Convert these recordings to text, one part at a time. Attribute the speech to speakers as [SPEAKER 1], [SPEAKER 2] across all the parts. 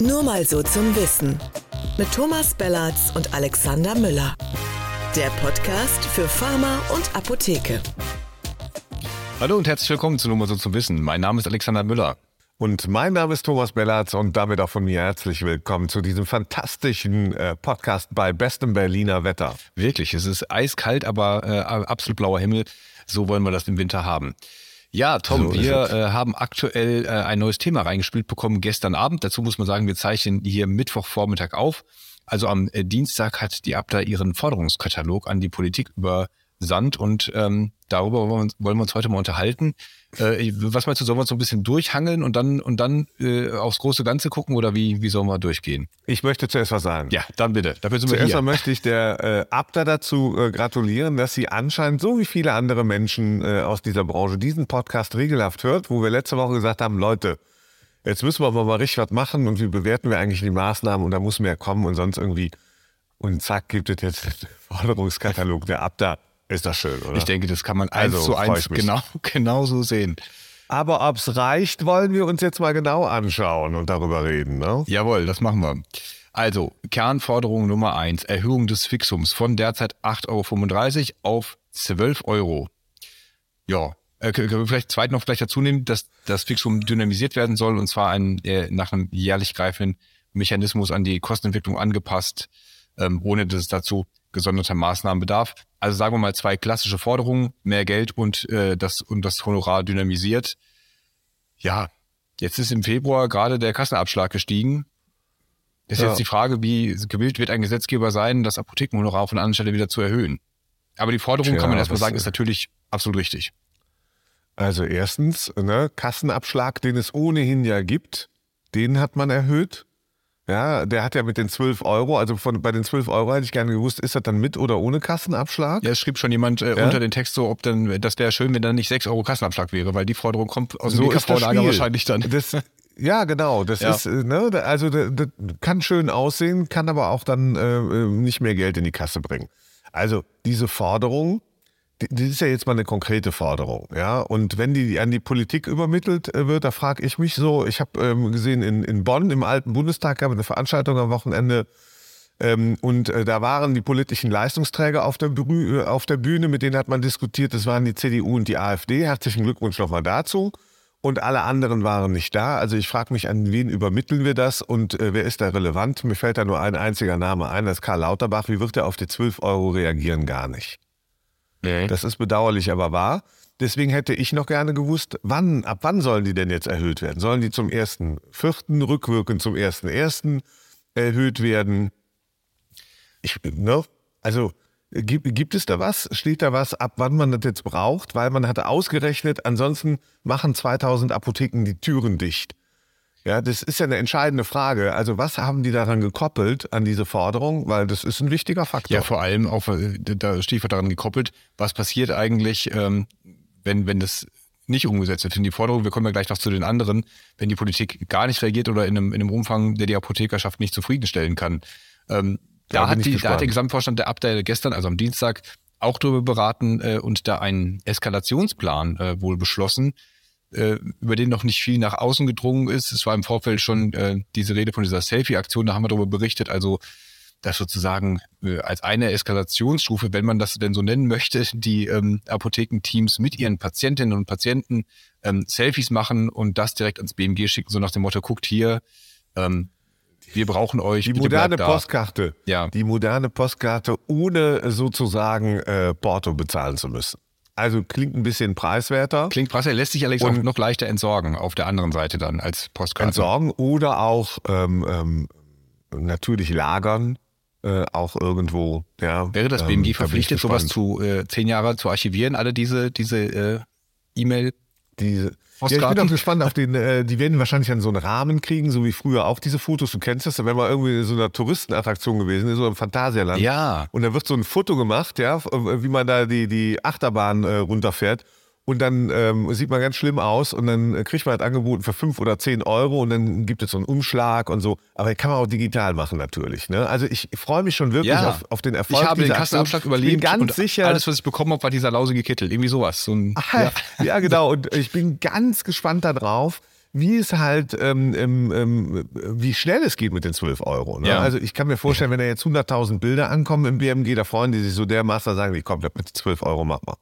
[SPEAKER 1] Nur mal so zum Wissen. Mit Thomas Bellatz und Alexander Müller. Der Podcast für Pharma und Apotheke.
[SPEAKER 2] Hallo und herzlich willkommen zu Nur mal so zum Wissen. Mein Name ist Alexander Müller.
[SPEAKER 3] Und mein Name ist Thomas Bellatz und damit auch von mir herzlich willkommen zu diesem fantastischen äh, Podcast bei bestem Berliner Wetter.
[SPEAKER 2] Wirklich, es ist eiskalt, aber äh, absolut blauer Himmel. So wollen wir das im Winter haben. Ja, Tom, so wir äh, haben aktuell äh, ein neues Thema reingespielt bekommen gestern Abend. Dazu muss man sagen, wir zeichnen hier Mittwochvormittag auf. Also am äh, Dienstag hat die Abda ihren Forderungskatalog an die Politik übersandt und ähm, darüber wollen wir, uns, heute mal unterhalten. Äh, was meinst du, sollen wir uns so ein bisschen durchhangeln und dann und dann äh, aufs große Ganze gucken oder wie, wie sollen wir durchgehen?
[SPEAKER 3] Ich möchte zuerst was sagen.
[SPEAKER 2] Ja, dann bitte.
[SPEAKER 3] Dafür sind zuerst wir hier. möchte ich der äh, Abda dazu äh, gratulieren, dass sie anscheinend so wie viele andere Menschen äh, aus dieser Branche diesen Podcast regelhaft hört, wo wir letzte Woche gesagt haben, Leute, jetzt müssen wir aber mal richtig was machen und wie bewerten wir eigentlich die Maßnahmen und da muss mehr kommen und sonst irgendwie und zack gibt es jetzt den Forderungskatalog der Abda. Ist das schön, oder?
[SPEAKER 2] Ich denke, das kann man eins also, zu eins genau, genau so sehen.
[SPEAKER 3] Aber ob es reicht, wollen wir uns jetzt mal genau anschauen und darüber reden. Ne?
[SPEAKER 2] Jawohl, das machen wir. Also, Kernforderung Nummer eins: Erhöhung des Fixums von derzeit 8,35 Euro auf 12 Euro. Ja, äh, können wir vielleicht zweit noch vielleicht dazu nehmen, dass das Fixum dynamisiert werden soll und zwar ein, äh, nach einem jährlich greifenden Mechanismus an die Kostenentwicklung angepasst, ähm, ohne dass es dazu gesonderter Maßnahmen bedarf. Also sagen wir mal zwei klassische Forderungen, mehr Geld und, äh, das, und das Honorar dynamisiert. Ja, jetzt ist im Februar gerade der Kassenabschlag gestiegen. Ist ja. jetzt die Frage, wie gewillt wird ein Gesetzgeber sein, das Apothekenhonorar von anderen Stelle wieder zu erhöhen. Aber die Forderung, Tja, kann man erstmal sagen, ist natürlich absolut richtig.
[SPEAKER 3] Also erstens, ne, Kassenabschlag, den es ohnehin ja gibt, den hat man erhöht. Ja, der hat ja mit den 12 Euro, also von, bei den 12 Euro hätte ich gerne gewusst, ist das dann mit oder ohne Kassenabschlag?
[SPEAKER 2] Ja, es schrieb schon jemand äh, ja? unter den Text so, ob dann, das wäre schön, wenn dann nicht 6 Euro Kassenabschlag wäre, weil die Forderung kommt aus dem
[SPEAKER 3] so lager
[SPEAKER 2] wahrscheinlich dann.
[SPEAKER 3] Das, ja, genau. Das ja. ist, äh, ne, also das, das, kann schön aussehen, kann aber auch dann äh, äh, nicht mehr Geld in die Kasse bringen. Also diese Forderung das ist ja jetzt mal eine konkrete Forderung, ja. Und wenn die an die Politik übermittelt äh, wird, da frage ich mich so, ich habe ähm, gesehen, in, in Bonn im alten Bundestag gab es eine Veranstaltung am Wochenende ähm, und äh, da waren die politischen Leistungsträger auf der, Bühne, äh, auf der Bühne, mit denen hat man diskutiert, das waren die CDU und die AfD. Herzlichen Glückwunsch nochmal dazu. Und alle anderen waren nicht da. Also ich frage mich, an wen übermitteln wir das und äh, wer ist da relevant? Mir fällt da nur ein einziger Name ein, das ist Karl Lauterbach. Wie wird er auf die 12 Euro reagieren? Gar nicht. Nee. Das ist bedauerlich, aber wahr. Deswegen hätte ich noch gerne gewusst, wann, ab wann sollen die denn jetzt erhöht werden? Sollen die zum ersten vierten rückwirkend zum ersten ersten erhöht werden? Ich, ne? Also gibt, gibt es da was? Steht da was, ab wann man das jetzt braucht? Weil man hatte ausgerechnet, ansonsten machen 2000 Apotheken die Türen dicht. Ja, das ist ja eine entscheidende Frage. Also was haben die daran gekoppelt an diese Forderung? Weil das ist ein wichtiger Faktor.
[SPEAKER 2] Ja, vor allem auch, äh, da Stichwort daran gekoppelt, was passiert eigentlich, ähm, wenn, wenn das nicht umgesetzt wird. Denn die Forderung, wir kommen ja gleich noch zu den anderen, wenn die Politik gar nicht reagiert oder in einem, in einem Umfang, der die Apothekerschaft nicht zufriedenstellen kann. Ähm, da, hat die, da hat der Gesamtvorstand der Abteilung gestern, also am Dienstag, auch darüber beraten äh, und da einen Eskalationsplan äh, wohl beschlossen, äh, über den noch nicht viel nach außen gedrungen ist. Es war im Vorfeld schon äh, diese Rede von dieser Selfie-Aktion, da haben wir darüber berichtet. Also das sozusagen äh, als eine Eskalationsstufe, wenn man das denn so nennen möchte, die ähm, Apothekenteams mit ihren Patientinnen und Patienten ähm, Selfies machen und das direkt ans BMG schicken, so nach dem Motto, guckt hier, ähm, wir brauchen euch.
[SPEAKER 3] Die moderne Postkarte. Ja. Die moderne Postkarte, ohne sozusagen äh, Porto bezahlen zu müssen. Also klingt ein bisschen preiswerter.
[SPEAKER 2] Klingt preiswerter, lässt sich allerdings auch noch leichter entsorgen auf der anderen Seite dann als Postkarte.
[SPEAKER 3] Entsorgen oder auch ähm, ähm, natürlich lagern. Äh, auch irgendwo, ja.
[SPEAKER 2] Wäre das BMG ähm, verpflichtet, sowas zu äh, zehn Jahre zu archivieren, alle diese, diese äh, E-Mail?
[SPEAKER 3] Diese, ja, ich bin auch gespannt auf den, äh, die werden wahrscheinlich dann so einen Rahmen kriegen, so wie früher auch diese Fotos. Du kennst das, wenn man irgendwie in so einer Touristenattraktion gewesen ist, so im Phantasialand.
[SPEAKER 2] Ja.
[SPEAKER 3] Und da wird so ein Foto gemacht, ja, wie man da die, die Achterbahn äh, runterfährt. Und dann ähm, sieht man ganz schlimm aus und dann kriegt man halt angeboten für fünf oder zehn Euro und dann gibt es so einen Umschlag und so. Aber kann man auch digital machen natürlich. Ne? Also ich freue mich schon wirklich ja. auf, auf, den Erfolg.
[SPEAKER 2] Ich habe den Kassenabschlag überlebt. Ich
[SPEAKER 3] bin ganz sicher.
[SPEAKER 2] Alles, was ich bekommen habe, war dieser lausige Kittel. Irgendwie sowas. So ein,
[SPEAKER 3] Ach, ja. ja. genau. Und ich bin ganz gespannt darauf, wie es halt, ähm, ähm, ähm, wie schnell es geht mit den 12 Euro. Ne?
[SPEAKER 2] Ja.
[SPEAKER 3] Also ich kann mir vorstellen, wenn da jetzt 100.000 Bilder ankommen im BMG, da freuen die sich so dermaßen, sagen die, komm, mit 12 Euro machen wir.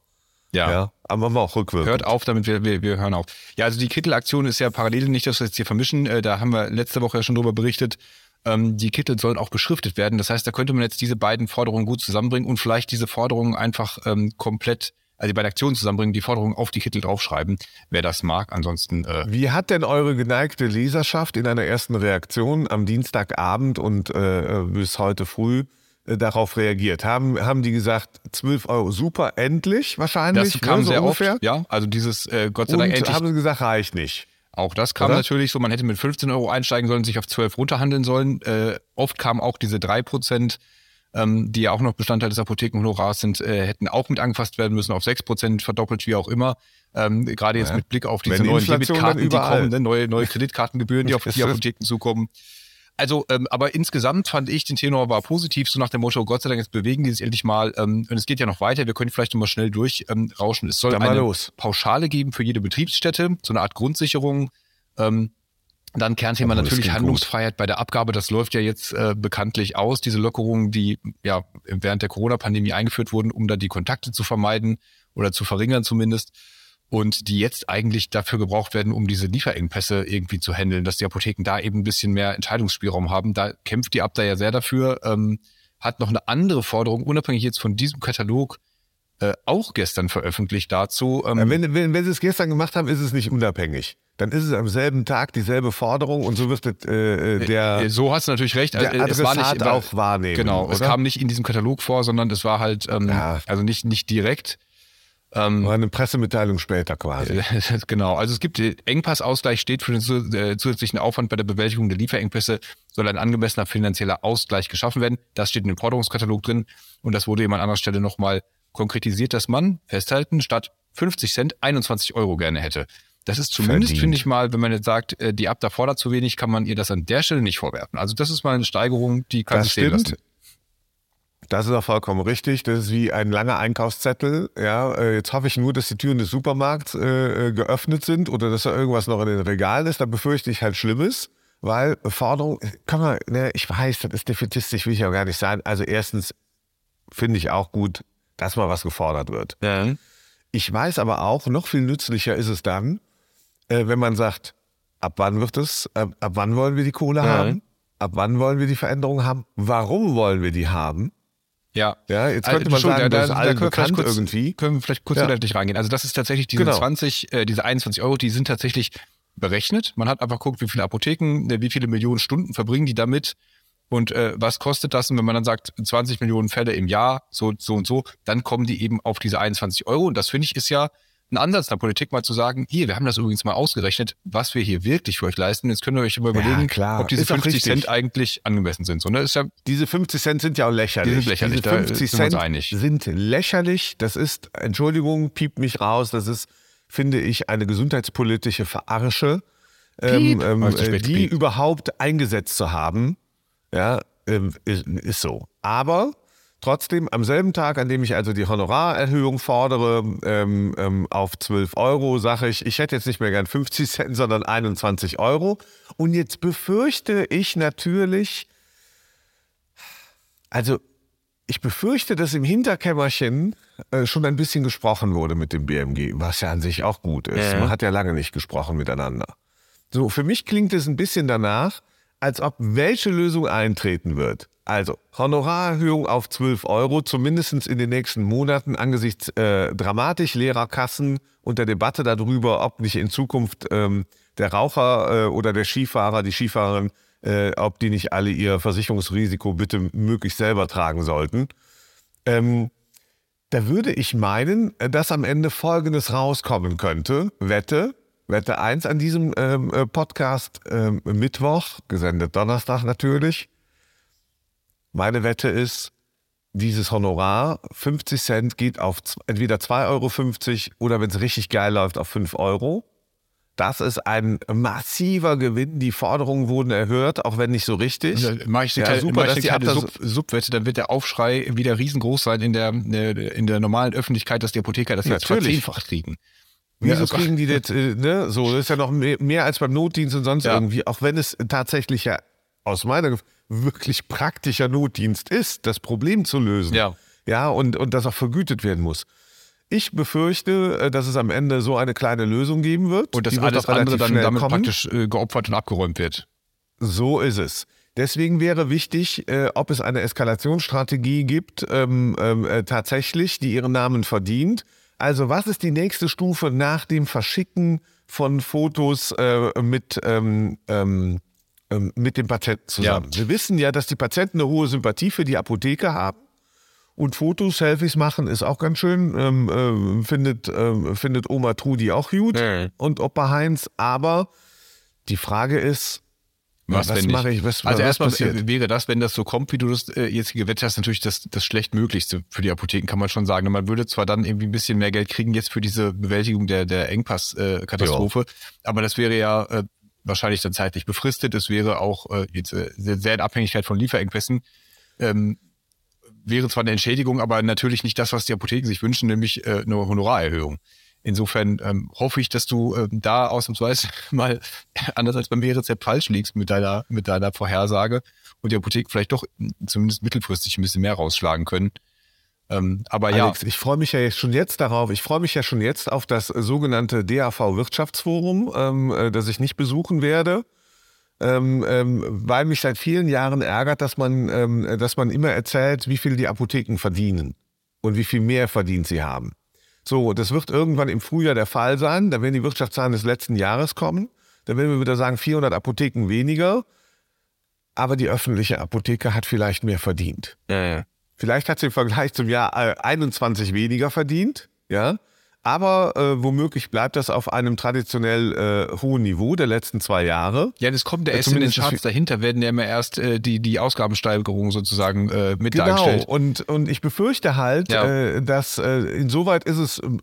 [SPEAKER 2] Ja.
[SPEAKER 3] Ja, aber machen wir auch rückwirkend.
[SPEAKER 2] Hört auf, damit wir, wir, wir hören auf. Ja, also die Kittel-Aktion ist ja parallel, nicht, dass wir jetzt hier vermischen. Äh, da haben wir letzte Woche ja schon drüber berichtet. Ähm, die Kittel sollen auch beschriftet werden. Das heißt, da könnte man jetzt diese beiden Forderungen gut zusammenbringen und vielleicht diese Forderungen einfach ähm, komplett, also bei der Aktion zusammenbringen, die Forderungen auf die Kittel draufschreiben, wer das mag. Ansonsten äh,
[SPEAKER 3] Wie hat denn eure geneigte Leserschaft in einer ersten Reaktion am Dienstagabend und äh, bis heute früh äh, darauf reagiert? Haben, haben die gesagt, 12 Euro super, endlich wahrscheinlich?
[SPEAKER 2] das kam
[SPEAKER 3] ne, so
[SPEAKER 2] sehr
[SPEAKER 3] ungefähr?
[SPEAKER 2] oft. Ja, also dieses äh, Gott sei
[SPEAKER 3] Und
[SPEAKER 2] Dank endlich
[SPEAKER 3] haben sie gesagt, reicht nicht.
[SPEAKER 2] Auch das kam
[SPEAKER 3] Oder?
[SPEAKER 2] natürlich so, man hätte mit 15 Euro einsteigen sollen, sich auf 12 runterhandeln sollen. Äh, oft kamen auch diese 3 Prozent, ähm, die ja auch noch Bestandteil des Apothekenhonorars sind, äh, hätten auch mit angefasst werden müssen, auf 6 Prozent verdoppelt, wie auch immer. Ähm, Gerade jetzt
[SPEAKER 3] Ja.
[SPEAKER 2] mit Blick auf diese
[SPEAKER 3] die
[SPEAKER 2] neuen
[SPEAKER 3] Inflation
[SPEAKER 2] Debitkarten, die kommen, ne? neue, neue Kreditkartengebühren, die auf die Apotheken zukommen. Also, ähm, aber insgesamt fand ich den Tenor war positiv, so nach dem Motto, Gott sei Dank, jetzt bewegen die sich endlich mal. Ähm, und es geht ja noch weiter, wir können vielleicht noch mal schnell durchrauschen. Ähm, rauschen. es soll eine
[SPEAKER 3] los.
[SPEAKER 2] Pauschale geben für jede Betriebsstätte, so eine Art Grundsicherung. Ähm, dann Kernthema
[SPEAKER 3] Aber
[SPEAKER 2] natürlich Handlungsfreiheit bei der Abgabe. Das läuft ja jetzt äh, bekanntlich aus, diese Lockerungen, die ja während der Corona-Pandemie eingeführt wurden, um da die Kontakte zu vermeiden oder zu verringern zumindest. Und die jetzt eigentlich dafür gebraucht werden, um diese Lieferengpässe irgendwie zu handeln, dass die Apotheken da eben ein bisschen mehr Entscheidungsspielraum haben. Da kämpft die Abda ja sehr dafür. Ähm, hat noch eine andere Forderung, unabhängig jetzt von diesem Katalog, äh, auch gestern veröffentlicht dazu. Ähm,
[SPEAKER 3] Ja, Wenn, wenn, wenn sie es gestern gemacht haben, ist es nicht unabhängig. Dann ist es am selben Tag dieselbe Forderung und so wird es, äh, äh, der,
[SPEAKER 2] Äh, so hast du natürlich recht.
[SPEAKER 3] der
[SPEAKER 2] Also, es war nicht
[SPEAKER 3] auch wahrnehmen.
[SPEAKER 2] Genau, es
[SPEAKER 3] oder?
[SPEAKER 2] kam nicht in diesem Katalog vor, sondern es war halt, ähm,
[SPEAKER 3] Ja.
[SPEAKER 2] also nicht, nicht direkt. Ähm,
[SPEAKER 3] War eine Pressemitteilung später quasi.
[SPEAKER 2] genau, also es gibt Engpassausgleich steht für den äh, zusätzlichen Aufwand bei der Bewältigung der Lieferengpässe soll ein angemessener finanzieller Ausgleich geschaffen werden. Das steht in dem Forderungskatalog drin und das wurde eben an anderer Stelle nochmal konkretisiert, dass man festhalten statt 50 Cent 21 Euro gerne hätte. Das ist zumindest, finde ich mal, wenn man jetzt sagt, äh, die Abda fordert zu wenig, kann man ihr das an der Stelle nicht vorwerfen. Also das ist mal eine Steigerung, die kann
[SPEAKER 3] Das
[SPEAKER 2] sich sehen
[SPEAKER 3] stimmt.
[SPEAKER 2] lassen.
[SPEAKER 3] Das ist auch vollkommen richtig. Das ist wie ein langer Einkaufszettel. Ja, äh, jetzt hoffe ich nur, dass die Türen des Supermarkts äh, äh, geöffnet sind oder dass da irgendwas noch in den Regalen ist. Da befürchte ich halt Schlimmes, weil Forderung, kann man, ne, ich weiß, das ist defetistisch, will ich auch gar nicht sein. Also erstens finde ich auch gut, dass mal was gefordert wird. Ich weiß aber auch, noch viel nützlicher ist es dann, äh, wenn man sagt, ab wann wird es, ab, ab wann wollen wir die Kohle
[SPEAKER 2] Ja.
[SPEAKER 3] haben? Ab wann wollen wir die Veränderung haben? Warum wollen wir die haben?
[SPEAKER 2] Ja.
[SPEAKER 3] Ja, jetzt
[SPEAKER 2] Also,
[SPEAKER 3] könnte man sagen,
[SPEAKER 2] da-
[SPEAKER 3] das ist
[SPEAKER 2] da- da
[SPEAKER 3] allen
[SPEAKER 2] vielleicht
[SPEAKER 3] bekannt
[SPEAKER 2] kurz-
[SPEAKER 3] irgendwie.
[SPEAKER 2] Können wir vielleicht kurz
[SPEAKER 3] Ja.
[SPEAKER 2] inhaltlich reingehen. Also das ist tatsächlich diese
[SPEAKER 3] Genau.
[SPEAKER 2] 20, äh, diese 21 Euro, die sind tatsächlich berechnet. Man hat einfach geguckt, wie viele Apotheken, äh, wie viele Millionen Stunden verbringen die damit und äh, was kostet das? Und wenn man dann sagt, 20 Millionen Fälle im Jahr, so, so und so, dann kommen die eben auf diese 21 Euro. Und das finde ich ist ja ein Ansatz der Politik, mal zu sagen, hier, wir haben das übrigens mal ausgerechnet, was wir hier wirklich für euch leisten. Jetzt könnt ihr euch immer
[SPEAKER 3] Ja,
[SPEAKER 2] überlegen,
[SPEAKER 3] klar.
[SPEAKER 2] ob diese
[SPEAKER 3] Ist auch
[SPEAKER 2] 50
[SPEAKER 3] richtig.
[SPEAKER 2] Cent eigentlich angemessen sind. So, ne? Ist ja
[SPEAKER 3] Diese 50 Cent sind ja auch lächerlich.
[SPEAKER 2] Die sind lächerlich,
[SPEAKER 3] Diese
[SPEAKER 2] da
[SPEAKER 3] 50
[SPEAKER 2] sind wir uns
[SPEAKER 3] Cent
[SPEAKER 2] einig.
[SPEAKER 3] sind lächerlich. Das ist, Entschuldigung, piept mich raus, das ist, finde ich, eine gesundheitspolitische Verarsche, ähm,
[SPEAKER 2] Piep.
[SPEAKER 3] ähm, äh, die
[SPEAKER 2] gepiept.
[SPEAKER 3] überhaupt eingesetzt zu haben. Ja, ähm, ist, ist so. Aber trotzdem, am selben Tag, an dem ich also die Honorarerhöhung fordere, ähm, ähm, auf 12 Euro, sage ich, ich hätte jetzt nicht mehr gern 50 Cent, sondern 21 Euro. Und jetzt befürchte ich natürlich, also ich befürchte, dass im Hinterkämmerchen äh, schon ein bisschen gesprochen wurde mit dem BMG, was ja an sich auch gut ist.
[SPEAKER 2] Ja.
[SPEAKER 3] Man hat ja lange nicht gesprochen miteinander. So, für mich klingt es ein bisschen danach, als ob welche Lösung eintreten wird. Also Honorarerhöhung auf 12 Euro, zumindest in den nächsten Monaten angesichts äh, dramatisch leerer Kassen und der Debatte darüber, ob nicht in Zukunft ähm, der Raucher äh, oder der Skifahrer, die Skifahrerin, äh, ob die nicht alle ihr Versicherungsrisiko bitte möglichst selber tragen sollten. Ähm, da würde ich meinen, äh, dass am Ende Folgendes rauskommen könnte. Wette, Wette 1 an diesem ähm, äh, Podcast ähm, Mittwoch, gesendet Donnerstag natürlich. Meine Wette ist, dieses Honorar, 50 Cent, geht auf entweder 2,50 Euro oder wenn es richtig geil läuft, auf 5 Euro. Das ist ein massiver Gewinn. Die Forderungen wurden erhört, auch wenn nicht so richtig.
[SPEAKER 2] Mache ich eine
[SPEAKER 3] Ja,
[SPEAKER 2] kleine,
[SPEAKER 3] super, dass die
[SPEAKER 2] kleine Sub, Subwette, dann wird der Aufschrei wieder riesengroß sein in der, in der normalen Öffentlichkeit, dass die Apotheker das jetzt
[SPEAKER 3] Natürlich.
[SPEAKER 2] verzehnfacht kriegen.
[SPEAKER 3] Wieso
[SPEAKER 2] Ja,
[SPEAKER 3] kriegen die das, äh, ne? So, das ist ja noch mehr, mehr als beim Notdienst und sonst
[SPEAKER 2] Ja.
[SPEAKER 3] irgendwie, auch wenn es tatsächlich ja aus meiner wirklich praktischer Notdienst ist, das Problem zu lösen.
[SPEAKER 2] Ja.
[SPEAKER 3] Ja, und, und das auch vergütet werden muss. Ich befürchte, äh, dass es am Ende so eine kleine Lösung geben wird.
[SPEAKER 2] Und dass
[SPEAKER 3] Die wird
[SPEAKER 2] alles andere dann damit
[SPEAKER 3] kommen.
[SPEAKER 2] praktisch äh, geopfert und abgeräumt wird.
[SPEAKER 3] So ist es. Deswegen wäre wichtig, äh, ob es eine Eskalationsstrategie gibt, ähm, ähm, äh, tatsächlich, die ihren Namen verdient. Also was ist die nächste Stufe nach dem Verschicken von Fotos äh, mit, ähm, ähm, ähm, mit dem Patienten zusammen? Wir wissen ja, dass die Patienten eine hohe Sympathie für die Apotheke haben. Und Fotos, Selfies machen ist auch ganz schön. Ähm, äh, findet, ähm, findet Oma Trudi auch gut
[SPEAKER 2] Mhm.
[SPEAKER 3] und Opa Heinz. Aber die Frage ist,
[SPEAKER 2] Was,
[SPEAKER 3] was mache ich? Was,
[SPEAKER 2] also
[SPEAKER 3] was
[SPEAKER 2] erstmal
[SPEAKER 3] passiert?
[SPEAKER 2] äh, wäre das, wenn das so kommt, wie du das äh, jetzt gewettet hast, natürlich das, das schlechtmöglichste für die Apotheken, kann man schon sagen. Man würde zwar dann irgendwie ein bisschen mehr Geld kriegen jetzt für diese Bewältigung der, der Engpass-Katastrophe, aber das wäre ja äh, wahrscheinlich dann zeitlich befristet. Es wäre auch äh, jetzt äh, sehr, in Abhängigkeit von Lieferengpässen. Ähm, wäre zwar eine Entschädigung, aber natürlich nicht das, was die Apotheken sich wünschen, nämlich äh, eine Honorarerhöhung. Insofern ähm, hoffe ich, dass du ähm, da ausnahmsweise mal anders als beim E-Rezept falsch liegst mit deiner, mit deiner Vorhersage und die Apotheken vielleicht doch zumindest mittelfristig ein bisschen mehr rausschlagen können. Ähm, aber ja,
[SPEAKER 3] Alex, ich freue mich ja jetzt schon jetzt darauf. Ich freue mich ja schon jetzt auf das sogenannte DAV Wirtschaftsforum, ähm, äh, das ich nicht besuchen werde. Ähm, ähm, weil mich seit vielen Jahren ärgert, dass man, ähm, dass man immer erzählt, wie viel die Apotheken verdienen und wie viel mehr verdient sie haben. So, das wird irgendwann im Frühjahr der Fall sein. Da werden die Wirtschaftszahlen des letzten Jahres kommen. Da werden wir wieder sagen, 400 Apotheken weniger. Aber die öffentliche Apotheke hat vielleicht mehr verdient. Vielleicht hat sie im Vergleich zum Jahr äh, 21 weniger verdient, ja. Aber äh, womöglich bleibt das auf einem traditionell äh, hohen Niveau der letzten zwei Jahre.
[SPEAKER 2] ja, das kommt der
[SPEAKER 3] Äh,
[SPEAKER 2] erst in den
[SPEAKER 3] das
[SPEAKER 2] Charts dahinter, werden ja immer erst äh, die, die Ausgabensteigerungen sozusagen äh, mit
[SPEAKER 3] Genau.
[SPEAKER 2] dargestellt.
[SPEAKER 3] Und, und ich befürchte halt,
[SPEAKER 2] Ja.
[SPEAKER 3] äh, dass äh, insoweit ist es. ähm,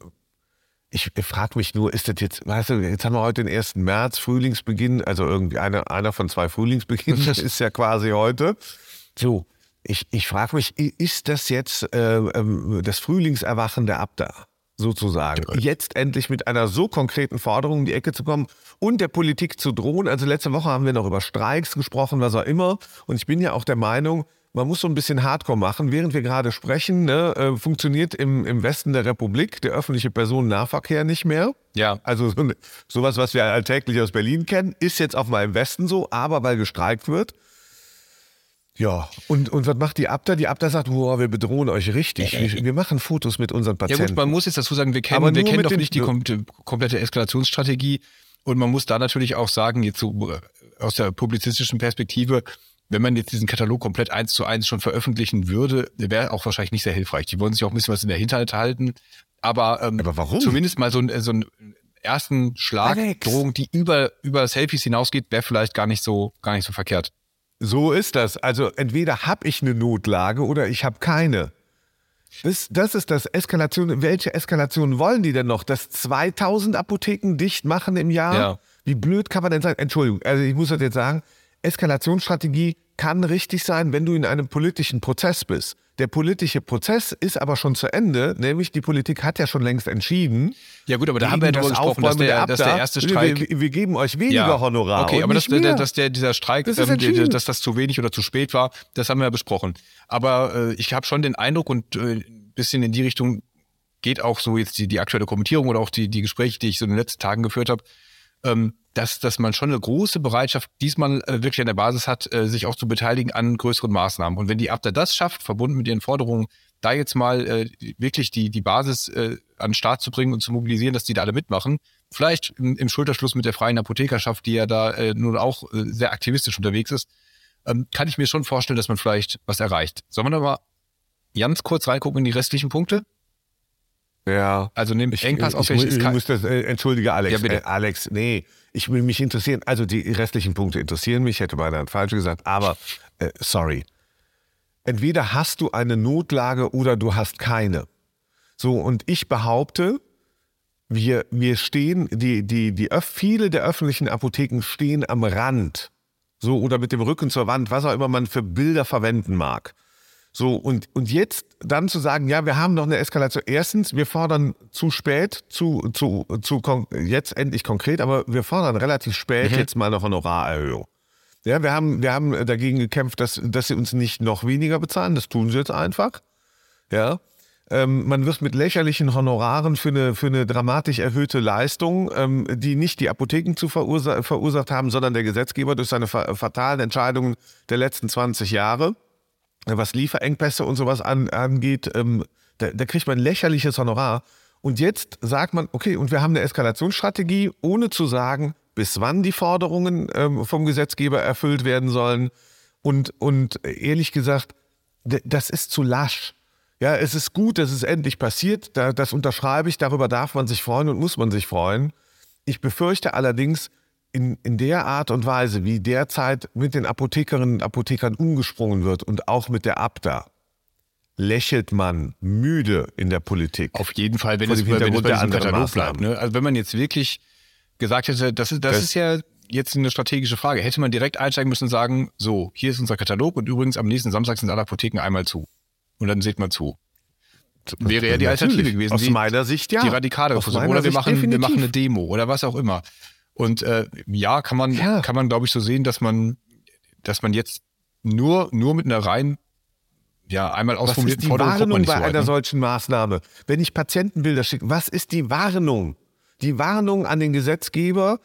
[SPEAKER 3] Ich frage mich nur, ist das jetzt, weißt du, jetzt haben wir heute den 1. März, Frühlingsbeginn, also irgendwie einer, einer von zwei Frühlingsbeginnen ist ja quasi heute. So, ich, ich frage mich, ist das jetzt äh, das Frühlingserwachen der Abda? Sozusagen. Jetzt endlich mit einer so konkreten Forderung in die Ecke zu kommen und der Politik zu drohen. Also letzte Woche haben wir noch über Streiks gesprochen, was auch immer. Und ich bin ja auch der Meinung, man muss so ein bisschen Hardcore machen. Während wir gerade sprechen, ne, äh, funktioniert im, im Westen der Republik der öffentliche Personennahverkehr nicht mehr.
[SPEAKER 2] Ja.
[SPEAKER 3] Also so, ne- sowas, was wir alltäglich aus Berlin kennen, ist jetzt auch mal im Westen so, aber weil gestreikt wird. Ja, und, und was macht die Abda? Die Abda sagt, boah, wir bedrohen euch richtig. Wir, wir machen Fotos mit unseren
[SPEAKER 2] Ja
[SPEAKER 3] Patienten.
[SPEAKER 2] gut, man muss jetzt dazu sagen, wir kennen, wir kennen doch nicht die kom komplette Eskalationsstrategie und man muss da natürlich auch sagen, jetzt so äh, aus der publizistischen Perspektive, wenn man jetzt diesen Katalog komplett eins zu eins schon veröffentlichen würde, wäre auch wahrscheinlich nicht sehr hilfreich. Die wollen sich auch ein bisschen was in der Hinterhalt halten, aber, ähm,
[SPEAKER 3] Aber warum?
[SPEAKER 2] zumindest mal so, ein- so einen ersten Schlag,
[SPEAKER 3] Alex.
[SPEAKER 2] Drohung, die über, über Selfies hinausgeht, wäre vielleicht gar nicht so, gar nicht so verkehrt.
[SPEAKER 3] So ist das. Also entweder habe ich eine Notlage oder ich habe keine. Das, das ist das Eskalation. Welche Eskalation wollen die denn noch? Dass 2000 Apotheken dicht machen im Jahr?
[SPEAKER 2] Ja.
[SPEAKER 3] Wie blöd kann man denn sein? Entschuldigung, also ich muss das jetzt sagen. Eskalationsstrategie kann richtig sein, wenn du in einem politischen Prozess bist. Der politische Prozess ist aber schon zu Ende, nämlich die Politik hat ja schon längst entschieden.
[SPEAKER 2] Ja gut, aber da haben wir ja darüber gesprochen, dass
[SPEAKER 3] Aufräumen
[SPEAKER 2] der, dass der erste Streik...
[SPEAKER 3] Wir, wir geben euch weniger Honorar.
[SPEAKER 2] Okay, aber dass, dass der, dieser Streik,
[SPEAKER 3] Das
[SPEAKER 2] ähm, dass das zu wenig oder zu spät war, das haben wir ja besprochen. Aber äh, ich habe schon den Eindruck und äh, ein bisschen in die Richtung geht auch so jetzt die, die aktuelle Kommentierung oder auch die, die Gespräche, die ich so in den letzten Tagen geführt habe, ähm, dass, dass man schon eine große Bereitschaft diesmal äh, wirklich an der Basis hat, äh, sich auch zu beteiligen an größeren Maßnahmen. Und wenn die Abda das schafft, verbunden mit ihren Forderungen, da jetzt mal äh, wirklich die, die Basis äh, an den Start zu bringen und zu mobilisieren, dass die da alle mitmachen, vielleicht im, im Schulterschluss mit der freien Apothekerschaft, die ja da äh, nun auch äh, sehr aktivistisch unterwegs ist, ähm, kann ich mir schon vorstellen, dass man vielleicht was erreicht. Sollen wir noch mal ganz kurz reingucken in die restlichen Punkte?
[SPEAKER 3] Ja.
[SPEAKER 2] Also nehmen
[SPEAKER 3] Ich,
[SPEAKER 2] Engpass
[SPEAKER 3] ich,
[SPEAKER 2] auf
[SPEAKER 3] ich, ich muss das, äh, entschuldige Alex.
[SPEAKER 2] Ja, bitte.
[SPEAKER 3] Äh, Alex, nee, ich will mich interessieren. Also die restlichen Punkte interessieren mich, hätte beinahe falsch gesagt, aber äh, sorry. Entweder hast du eine Notlage oder du hast keine. So, und ich behaupte, wir, wir stehen, die, die, die, viele der öffentlichen Apotheken stehen am Rand. So, oder mit dem Rücken zur Wand, was auch immer man für Bilder verwenden mag. So, und, und jetzt dann zu sagen, ja, wir haben noch eine Eskalation. Erstens, wir fordern zu spät, zu, zu, zu jetzt endlich konkret, aber wir fordern relativ spät mhm. jetzt mal eine Honorarerhöhung. Ja, wir haben, wir haben dagegen gekämpft, dass, dass sie uns nicht noch weniger bezahlen. Das tun sie jetzt einfach. Ja. Ähm, man wird mit lächerlichen Honoraren für eine, für eine dramatisch erhöhte Leistung, ähm, die nicht die Apotheken zu verursa verursacht haben, sondern der Gesetzgeber durch seine fa fatalen Entscheidungen der letzten 20 Jahre was Lieferengpässe und sowas an, angeht, ähm, da, da kriegt man lächerliches Honorar. Und jetzt sagt man, okay, und wir haben eine Eskalationsstrategie, ohne zu sagen, bis wann die Forderungen ähm, vom Gesetzgeber erfüllt werden sollen. Und, und ehrlich gesagt, das ist zu lasch. Ja, es ist gut, dass es endlich passiert. Da, das unterschreibe ich. Darüber darf man sich freuen und muss man sich freuen. Ich befürchte allerdings, in, in der Art und Weise, wie derzeit mit den Apothekerinnen und Apothekern umgesprungen wird und auch mit der Abda, lächelt man müde in der Politik.
[SPEAKER 2] Auf jeden Fall, wenn es, wenn es bei diesem Katalog bleibt. Ne? Also wenn man jetzt wirklich gesagt hätte, das ist, das, das ist ja jetzt eine strategische Frage. Hätte man direkt einsteigen müssen und sagen, so, hier ist unser Katalog und übrigens am nächsten Samstag sind alle Apotheken einmal zu. Und dann seht mal zu. Wäre ja die Alternative gewesen.
[SPEAKER 3] Aus die, meiner Sicht ja.
[SPEAKER 2] Die radikale Versuchung. Oder wir machen, wir machen eine Demo oder was auch immer. Und äh, ja, kann man, ja. kann man, glaube ich, so sehen, dass man, dass man jetzt nur, nur mit einer rein ja, einmal ausformulierten
[SPEAKER 3] Was ist die Warnung bei
[SPEAKER 2] so
[SPEAKER 3] einer ne? solchen Maßnahme? Wenn ich Patientenbilder schicke, was ist die Warnung? Die Warnung an den Gesetzgeber,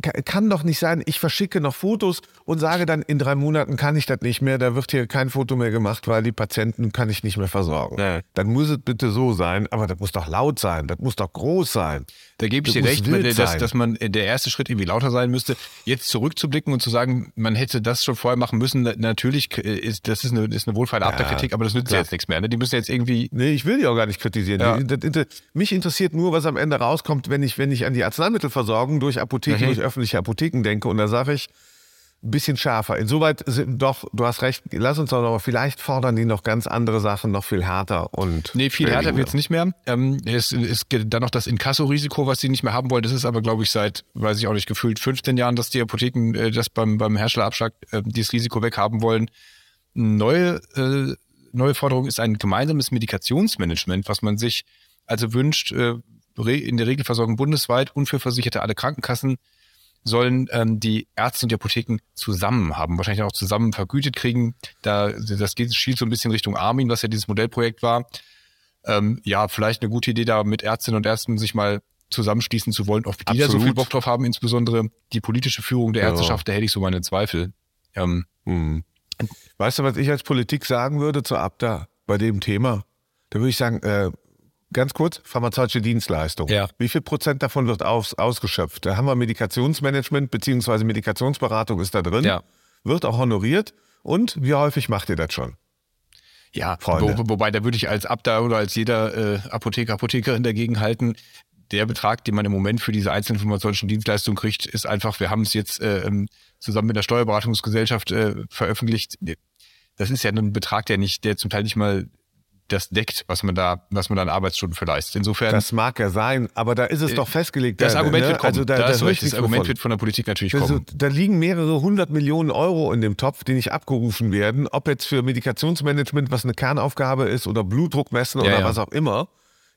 [SPEAKER 3] kann doch nicht sein, ich verschicke noch Fotos und sage dann, in drei Monaten kann ich das nicht mehr, da wird hier kein Foto mehr gemacht, weil die Patienten kann ich nicht mehr versorgen. Nee. Dann muss es bitte so sein, aber das muss doch laut sein, das muss doch groß sein.
[SPEAKER 2] Da gebe ich das dir recht, dass, dass man der erste Schritt irgendwie lauter sein müsste. Jetzt zurückzublicken und zu sagen, man hätte das schon vorher machen müssen, natürlich ist das ist eine, ist eine wohlfeile ja, Kritik, aber das nützt ja jetzt nichts mehr. Ne? Die müssen jetzt irgendwie.
[SPEAKER 3] Nee, ich will die auch gar nicht kritisieren. Ja. Die, mich interessiert nur, was am Ende rauskommt, wenn ich, wenn ich an die Arzneimittelversorgung durch Apotheken, mhm. durch öffentliche Apotheken denke. Und da sage ich, ein bisschen schärfer. Insoweit sind doch, du hast recht, lass uns doch noch, vielleicht fordern die noch ganz andere Sachen, noch viel härter und.
[SPEAKER 2] Nee, viel härter wird es nicht mehr. Ähm, es ist dann noch das Inkasso-Risiko, was sie nicht mehr haben wollen. Das ist aber, glaube ich, seit, weiß ich auch nicht, gefühlt 15 Jahren, dass die Apotheken äh, das beim, beim Herstellerabschlag äh, dieses Risiko weghaben wollen. Neue, äh, neue Forderung ist ein gemeinsames Medikationsmanagement, was man sich also wünscht, äh, in der Regelversorgung bundesweit und für Versicherte alle Krankenkassen sollen ähm, die Ärzte und die Apotheken zusammen haben, wahrscheinlich auch zusammen vergütet kriegen. Da, das geht, schielt so ein bisschen Richtung Armin, was ja dieses Modellprojekt war. Ähm, ja, vielleicht eine gute Idee, da mit Ärztinnen und Ärzten sich mal zusammenschließen zu wollen, ob die Absolut. da so viel Bock drauf haben, insbesondere die politische Führung der Ärzteschaft, ja. da hätte ich so meine Zweifel. Ähm,
[SPEAKER 3] hm. Weißt du, was ich als Politik sagen würde zur Abda bei dem Thema? Da würde ich sagen, äh, Ganz kurz, pharmazeutische Dienstleistung. Ja. Wie viel Prozent davon wird aus, ausgeschöpft? Da haben wir Medikationsmanagement bzw. Medikationsberatung ist da drin. Ja. Wird auch honoriert. Und wie häufig macht ihr das schon?
[SPEAKER 2] Ja, wo, wobei da würde ich als Abda oder als jeder äh, Apotheker, Apothekerin dagegen halten, der Betrag, den man im Moment für diese einzelnen pharmazeutischen Dienstleistungen kriegt, ist einfach, wir haben es jetzt äh, ähm, zusammen mit der Steuerberatungsgesellschaft äh, veröffentlicht. Das ist ja ein Betrag, der nicht, der zum Teil nicht mal das deckt, was man da, was man da an Arbeitsstunden für leistet. Insofern.
[SPEAKER 3] Das mag ja sein, aber da ist es doch festgelegt.
[SPEAKER 2] Das
[SPEAKER 3] da,
[SPEAKER 2] Argument
[SPEAKER 3] ne?
[SPEAKER 2] wird kommen.
[SPEAKER 3] Also da,
[SPEAKER 2] da
[SPEAKER 3] das,
[SPEAKER 2] das Argument wird von der Politik natürlich
[SPEAKER 3] also,
[SPEAKER 2] kommen.
[SPEAKER 3] Da liegen mehrere hundert Millionen Euro in dem Topf, die nicht abgerufen werden. Ob jetzt für Medikationsmanagement, was eine Kernaufgabe ist, oder Blutdruck messen ja, oder ja. was auch immer.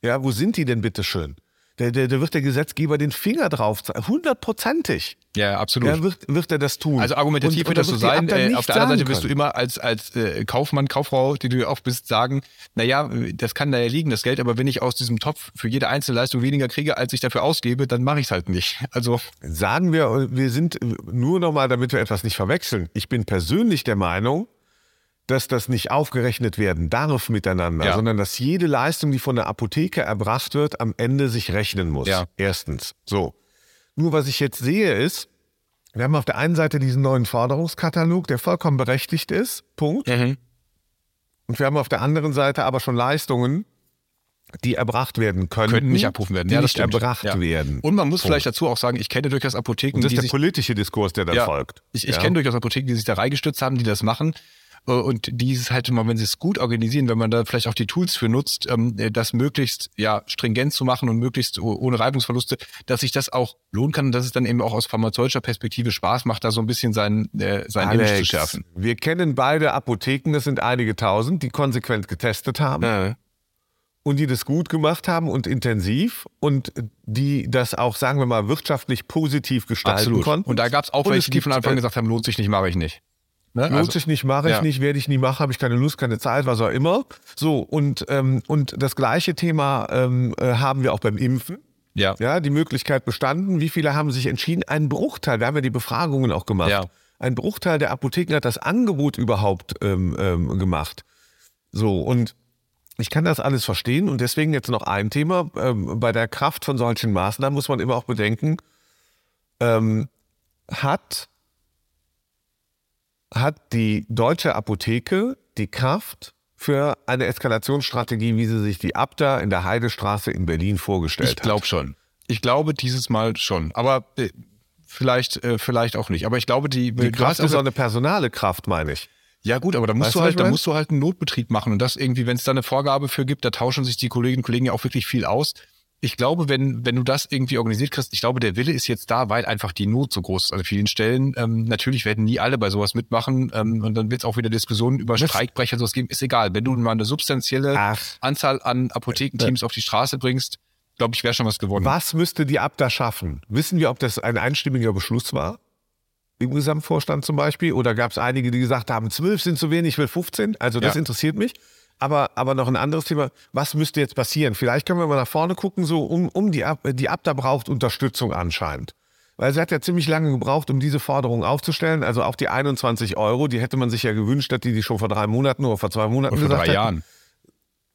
[SPEAKER 3] Ja, wo sind die denn bitte schön? Da, da, da wird der Gesetzgeber den Finger drauf zeigen. Hundertprozentig.
[SPEAKER 2] Ja, absolut.
[SPEAKER 3] Ja, wird, wird er das tun.
[SPEAKER 2] Also argumentativ und, wird das so sein. Äh, auf der anderen Seite wirst du immer als, als äh, Kaufmann, Kauffrau, die du auch bist, sagen, naja, das kann da ja liegen, das Geld, aber wenn ich aus diesem Topf für jede einzelne Leistung weniger kriege, als ich dafür ausgebe, dann mache ich es halt nicht. Also
[SPEAKER 3] Sagen wir, wir sind nur nochmal, damit wir etwas nicht verwechseln. Ich bin persönlich der Meinung, dass das nicht aufgerechnet werden darf miteinander, ja. sondern dass jede Leistung, die von der Apotheke erbracht wird, am Ende sich rechnen muss. Ja. Erstens. So. Nur was ich jetzt sehe ist, wir haben auf der einen Seite diesen neuen Forderungskatalog, der vollkommen berechtigt ist. Punkt. Mhm. Und wir haben auf der anderen Seite aber schon Leistungen, die erbracht werden können.
[SPEAKER 2] Könnten nicht abrufen werden.
[SPEAKER 3] Die ja, nicht stimmt. erbracht ja. werden.
[SPEAKER 2] Und man muss Punkt. vielleicht dazu auch sagen, ich kenne durchaus Apotheken,
[SPEAKER 3] Und das ist der politische Diskurs, der dann
[SPEAKER 2] ja,
[SPEAKER 3] folgt.
[SPEAKER 2] Ich, ich kenne durchaus Apotheken, die sich da reingestützt haben, die das machen. Äh, und dieses halt immer, wenn sie es gut organisieren, wenn man da vielleicht auch die Tools für nutzt, ähm, das möglichst ja stringent zu machen und möglichst ohne Reibungsverluste, dass sich das auch lohnen kann und dass es dann eben auch aus pharmazeutischer Perspektive Spaß macht, da so ein bisschen sein, äh, sein Alex, Image zu schärfen.
[SPEAKER 3] Wir kennen beide Apotheken, das sind einige tausend, die konsequent getestet haben. Ja und die das gut gemacht haben und intensiv und die das auch, sagen wir mal, wirtschaftlich positiv gestalten
[SPEAKER 2] Absolut.
[SPEAKER 3] konnten.
[SPEAKER 2] Und da gab es auch und welche, die von Anfang an gesagt haben, lohnt sich nicht, mache ich nicht.
[SPEAKER 3] Ne? Lohnt also, sich nicht, mache ich ja. nicht, werde ich nie machen, habe ich keine Lust, keine Zeit, was auch immer. So, und, ähm, und das gleiche Thema ähm, äh, haben wir auch beim Impfen. Ja. ja. Die Möglichkeit bestanden. Wie viele haben sich entschieden? Ein Bruchteil, wir haben ja die Befragungen auch gemacht. Ja. Ein Bruchteil der Apotheken hat das Angebot überhaupt ähm, ähm, gemacht. So, und ich kann das alles verstehen und deswegen jetzt noch ein Thema. Ähm, bei der Kraft von solchen Maßnahmen muss man immer auch bedenken, ähm, hat, hat die deutsche Apotheke die Kraft für eine Eskalationsstrategie, wie sie sich die Abda in der Heidestraße in Berlin vorgestellt
[SPEAKER 2] hat? Ich glaube schon. Ich glaube dieses Mal schon. Aber äh, vielleicht, äh, vielleicht auch nicht. Aber ich glaube, die,
[SPEAKER 3] die Kraft ist so eine personale Kraft, meine ich.
[SPEAKER 2] Ja gut, aber da musst weißt du halt, da musst du halt einen Notbetrieb machen und das irgendwie, wenn es da eine Vorgabe für gibt, da tauschen sich die Kolleginnen und Kollegen ja auch wirklich viel aus. Ich glaube, wenn, wenn du das irgendwie organisiert kriegst, ich glaube, der Wille ist jetzt da, weil einfach die Not so groß ist an vielen Stellen. Ähm, natürlich werden nie alle bei sowas mitmachen ähm, und dann wird es auch wieder Diskussionen über Streikbrecher sowas geben. Ist egal. Wenn du mal eine substanzielle Ach. Anzahl an Apothekenteams äh. auf die Straße bringst, glaube ich, wäre schon was gewonnen.
[SPEAKER 3] Was müsste die Abda schaffen? Wissen wir, ob das ein einstimmiger Beschluss war? im Gesamtvorstand zum Beispiel? Oder gab es einige, die gesagt haben, zwölf sind zu wenig, ich will 15? Also das ja. interessiert mich. Aber, aber noch ein anderes Thema, was müsste jetzt passieren? Vielleicht können wir mal nach vorne gucken, so um, um die, Ab die Abda braucht Unterstützung anscheinend. Weil sie hat ja ziemlich lange gebraucht, um diese Forderung aufzustellen. Also auch die 21 Euro, die hätte man sich ja gewünscht, dass die die schon vor drei Monaten oder vor zwei Monaten oder
[SPEAKER 2] vor drei Jahren.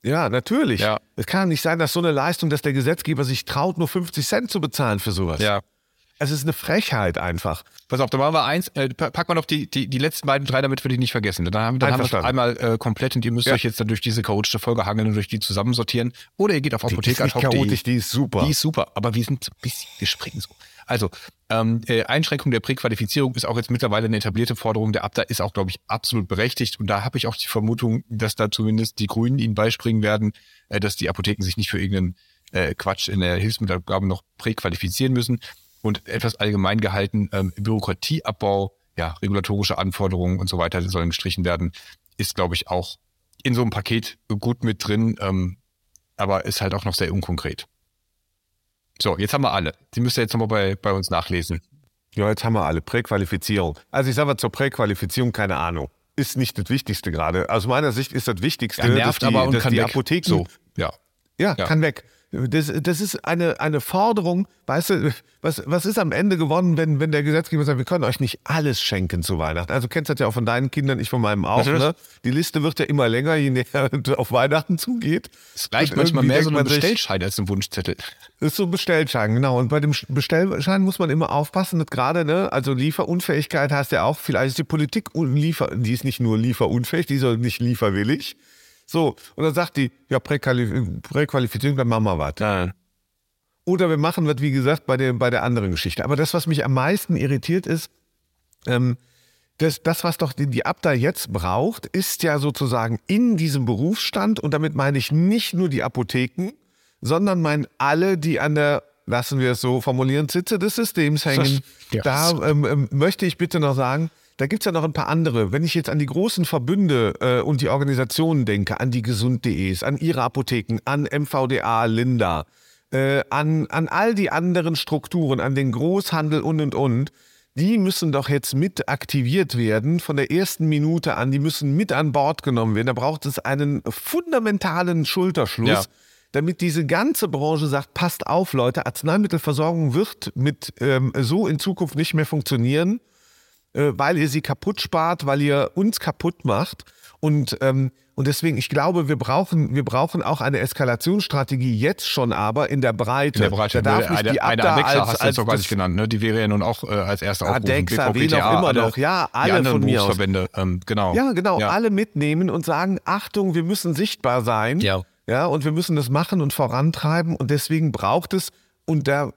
[SPEAKER 3] Ja, natürlich. Ja. Es kann nicht sein, dass so eine Leistung, dass der Gesetzgeber sich traut, nur 50 Cent zu bezahlen für sowas.
[SPEAKER 2] Ja.
[SPEAKER 3] Es ist eine Frechheit einfach.
[SPEAKER 2] Pass auf, da machen wir eins, äh, pack mal noch die, die, die letzten beiden, drei, damit wir die nicht vergessen. Dann haben, dann haben wir es einmal äh, komplett und ihr müsst ja. euch jetzt dann durch diese chaotische Folge hangeln und durch die zusammensortieren. Oder ihr geht auf Apotheker.
[SPEAKER 3] Die ist nicht chaotisch, die ist super.
[SPEAKER 2] Die ist super, aber wir sind so ein bisschen, wir springen so. Also, ähm, äh, Einschränkung der Präqualifizierung ist auch jetzt mittlerweile eine etablierte Forderung. Der Abda ist auch, glaube ich, absolut berechtigt. Und da habe ich auch die Vermutung, dass da zumindest die Grünen ihnen beispringen werden, äh, dass die Apotheken sich nicht für irgendeinen äh, Quatsch in der Hilfsmittelabgabe noch präqualifizieren müssen und etwas allgemein gehalten, ähm, Bürokratieabbau, ja, regulatorische Anforderungen und so weiter sollen gestrichen werden, ist, glaube ich, auch in so einem Paket gut mit drin, ähm, aber ist halt auch noch sehr unkonkret. So, jetzt haben wir alle. Sie müsst ihr jetzt nochmal bei, bei uns nachlesen.
[SPEAKER 3] Ja, jetzt haben wir alle. Präqualifizierung. Also ich sage mal zur Präqualifizierung keine Ahnung. Ist nicht das Wichtigste gerade. Aus meiner Sicht ist das Wichtigste,
[SPEAKER 2] ja, nervt dass die, aber und
[SPEAKER 3] dass
[SPEAKER 2] kann
[SPEAKER 3] die
[SPEAKER 2] weg.
[SPEAKER 3] Apotheken
[SPEAKER 2] so, ja.
[SPEAKER 3] Ja, ja, kann weg. Das, das ist eine, eine Forderung, weißt du, was, was ist am Ende gewonnen, wenn, wenn der Gesetzgeber sagt, wir können euch nicht alles schenken zu Weihnachten. Also kennst du das ja auch von deinen Kindern, ich von meinem auch. Ne? Die Liste wird ja immer länger, je näher auf Weihnachten zugeht.
[SPEAKER 2] Es reicht manchmal mehr so ein Bestellschein als ein Wunschzettel.
[SPEAKER 3] Das ist so ein Bestellschein, genau. Und bei dem Bestellschein muss man immer aufpassen, dass gerade, ne, also Lieferunfähigkeit heißt ja auch, vielleicht ist die Politik, liefer, die ist nicht nur lieferunfähig, die ist nicht lieferwillig. So, und dann sagt die, ja, Präqualif Präqualifizierung, dann machen wir was. Oder wir machen was, wie gesagt, bei der, bei der anderen Geschichte. Aber das, was mich am meisten irritiert, ist, ähm, das, das, was doch die, die Abda jetzt braucht, ist ja sozusagen in diesem Berufsstand, und damit meine ich nicht nur die Apotheken, sondern meine alle, die an der, lassen wir es so formulieren, Sitze des Systems hängen. Ja. Da ähm, ähm, möchte ich bitte noch sagen, da gibt es ja noch ein paar andere. Wenn ich jetzt an die großen Verbünde äh, und die Organisationen denke, an die Gesund.de's, an ihre Apotheken, an MVDA, Linda, äh, an, an all die anderen Strukturen, an den Großhandel und und und, die müssen doch jetzt mit aktiviert werden von der ersten Minute an. Die müssen mit an Bord genommen werden. Da braucht es einen fundamentalen Schulterschluss. Ja damit diese ganze Branche sagt, passt auf Leute, Arzneimittelversorgung wird mit ähm, so in Zukunft nicht mehr funktionieren. Äh, weil ihr sie kaputt spart, weil ihr uns kaputt macht. Und, ähm, und deswegen, ich glaube, wir brauchen, wir brauchen auch eine Eskalationsstrategie jetzt schon, aber in der Breite.
[SPEAKER 2] In der Breite. Da darf
[SPEAKER 3] nicht
[SPEAKER 2] die eine Adexa als, hast du jetzt auch gar nicht genannt, ne? Die wäre ja nun auch äh, als erste
[SPEAKER 3] aufgerufen. Adexa, wen auch immer alle, noch. Ja, alle von mir aus.
[SPEAKER 2] Ähm, genau.
[SPEAKER 3] Ja, genau. Ja. Alle mitnehmen und sagen, Achtung, wir müssen sichtbar sein. Ja. Ja, und wir müssen das machen und vorantreiben. Und deswegen braucht es, und da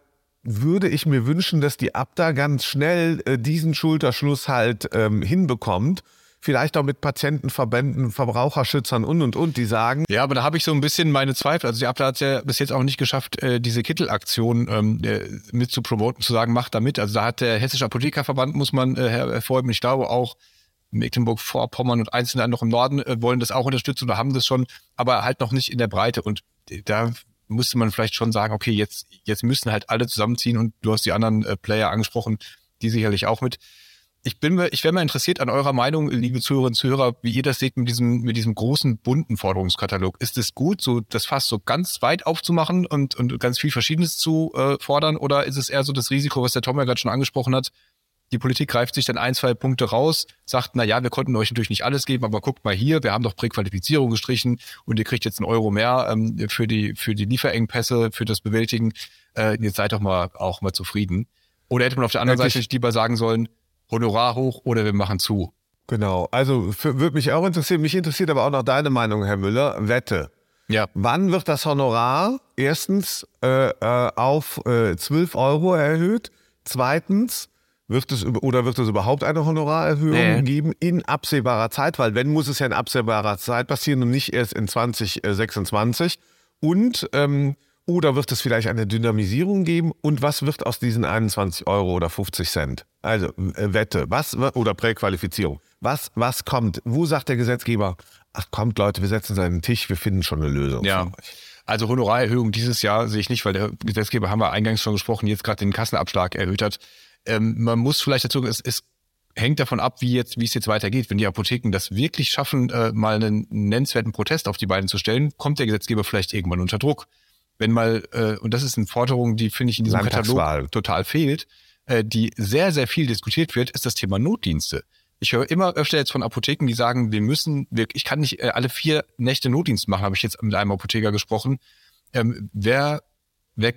[SPEAKER 3] würde ich mir wünschen, dass die Abda ganz schnell äh, diesen Schulterschluss halt ähm, hinbekommt. vielleicht auch mit Patientenverbänden, Verbraucherschützern und und und, die sagen.
[SPEAKER 2] Ja, aber da habe ich so ein bisschen meine Zweifel. Also die Abda hat es ja bis jetzt auch nicht geschafft, äh, diese Kittelaktion ähm, äh, mit zu promoten, zu sagen, macht da mit. Also da hat der Hessische Apothekerverband, muss man äh, hervorheben, ich glaube auch Mecklenburg-Vorpommern und einzelne andere im Norden äh, wollen das auch unterstützen oder haben das schon, aber halt noch nicht in der Breite. Und da musste man vielleicht schon sagen, okay, jetzt, jetzt müssen halt alle zusammenziehen und du hast die anderen äh, Player angesprochen, die sicherlich auch mit. Ich bin ich wäre mal interessiert an eurer Meinung, liebe Zuhörerinnen und Zuhörer, wie ihr das seht mit diesem, mit diesem großen, bunten Forderungskatalog. Ist es gut, so das Fass so ganz weit aufzumachen und, und ganz viel Verschiedenes zu äh, fordern? Oder ist es eher so das Risiko, was der Tom ja gerade schon angesprochen hat, die Politik greift sich dann ein, zwei Punkte raus, sagt, na ja, wir konnten euch natürlich nicht alles geben, aber guckt mal hier, wir haben doch Präqualifizierung gestrichen und ihr kriegt jetzt einen Euro mehr ähm, für die für die Lieferengpässe, für das Bewältigen. Äh, jetzt seid doch mal auch mal zufrieden. Oder hätte man auf der anderen? Seite nicht lieber sagen sollen, Honorar hoch oder wir machen zu.
[SPEAKER 3] Genau, also würde mich auch interessieren. Mich interessiert aber auch noch deine Meinung, Herr Müller. Wette. Ja. Wann wird das Honorar erstens äh, äh, auf äh, 12 Euro erhöht? Zweitens, wird es oder wird es überhaupt eine Honorarerhöhung nee. geben in absehbarer Zeit? Weil wenn muss es ja in absehbarer Zeit passieren und nicht erst in 2026. Und ähm, oder wird es vielleicht eine Dynamisierung geben? Und was wird aus diesen 21 Euro oder 50 Cent? Also äh, Wette, was oder Präqualifizierung? Was was kommt? Wo sagt der Gesetzgeber? Ach kommt Leute, wir setzen uns an den Tisch, wir finden schon eine Lösung.
[SPEAKER 2] Ja. Also Honorarerhöhung dieses Jahr sehe ich nicht, weil der Gesetzgeber, haben wir eingangs schon gesprochen, jetzt gerade den Kassenabschlag erhöht hat. Ähm, man muss vielleicht dazu, es, es hängt davon ab, wie jetzt, wie es jetzt weitergeht. Wenn die Apotheken das wirklich schaffen, äh, mal einen nennenswerten Protest auf die Beine zu stellen, kommt der Gesetzgeber vielleicht irgendwann unter Druck. Wenn mal, äh, und das ist eine Forderung, die finde ich in diesem Katalog total fehlt, äh, die sehr, sehr viel diskutiert wird, ist das Thema Notdienste. Ich höre immer öfter jetzt von Apotheken, die sagen, wir müssen, wir, ich kann nicht äh, alle vier Nächte Notdienst machen, habe ich jetzt mit einem Apotheker gesprochen. Ähm, wer, wer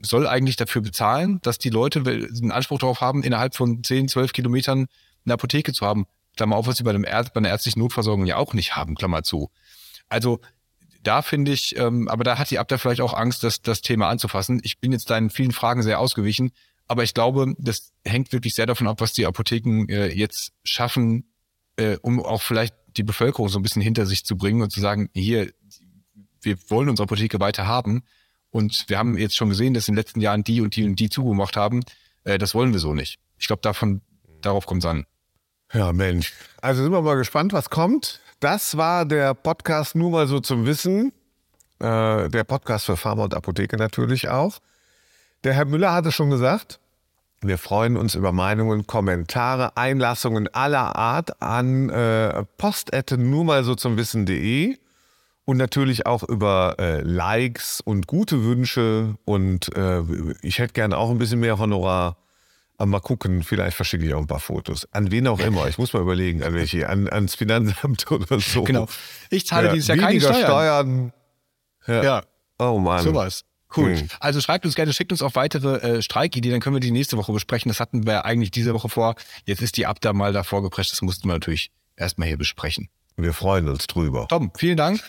[SPEAKER 2] soll eigentlich dafür bezahlen, dass die Leute einen Anspruch darauf haben, innerhalb von 10, 12 Kilometern eine Apotheke zu haben. Klammer auf, was sie bei, dem Ärzt, bei einer ärztlichen Notversorgung ja auch nicht haben, Klammer zu. Also da finde ich, ähm, aber da hat die Abda vielleicht auch Angst, das, das Thema anzufassen. Ich bin jetzt deinen vielen Fragen sehr ausgewichen, aber ich glaube, das hängt wirklich sehr davon ab, was die Apotheken äh, jetzt schaffen, äh, um auch vielleicht die Bevölkerung so ein bisschen hinter sich zu bringen und zu sagen, hier, wir wollen unsere Apotheke weiter haben und wir haben jetzt schon gesehen, dass in den letzten Jahren die und die und die zugemacht haben. Äh, das wollen wir so nicht. Ich glaube, davon, darauf kommt es an.
[SPEAKER 3] Ja, Mensch. Also sind wir mal gespannt, was kommt. Das war der Podcast nur mal so zum Wissen. Äh, der Podcast für Pharma und Apotheke natürlich auch. Der Herr Müller hatte schon gesagt, wir freuen uns über Meinungen, Kommentare, Einlassungen aller Art an äh, postette nur mal so zum Wissen.de und natürlich auch über äh, Likes und gute Wünsche. Und äh, ich hätte gerne auch ein bisschen mehr Honorar. Aber mal gucken, vielleicht verschicke ich auch ein paar Fotos. An wen auch immer. Ich muss mal überlegen, an welche, an, ans Finanzamt oder so.
[SPEAKER 2] Genau. Ich zahle ja, dieses Jahr keine Steuern.
[SPEAKER 3] Steuern.
[SPEAKER 2] Ja. ja. Oh Mann. Sowas. Cool. Hm. Also schreibt uns gerne, schickt uns auch weitere äh, Streikideen, dann können wir die nächste Woche besprechen. Das hatten wir eigentlich diese Woche vor. Jetzt ist die Abda mal davor geprescht. Das mussten wir natürlich erstmal hier besprechen.
[SPEAKER 3] Wir freuen uns drüber.
[SPEAKER 2] Tom, vielen Dank.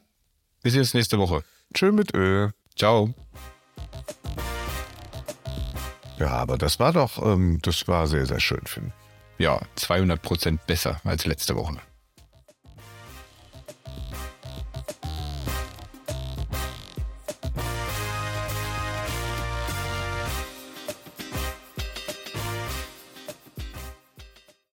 [SPEAKER 2] Wir sehen uns nächste Woche.
[SPEAKER 3] Tschö mit Ö.
[SPEAKER 2] Ciao.
[SPEAKER 3] Ja, aber das war doch, ähm, das war sehr, sehr schön, finde
[SPEAKER 2] ich. Ja, 200 Prozent besser als letzte Woche.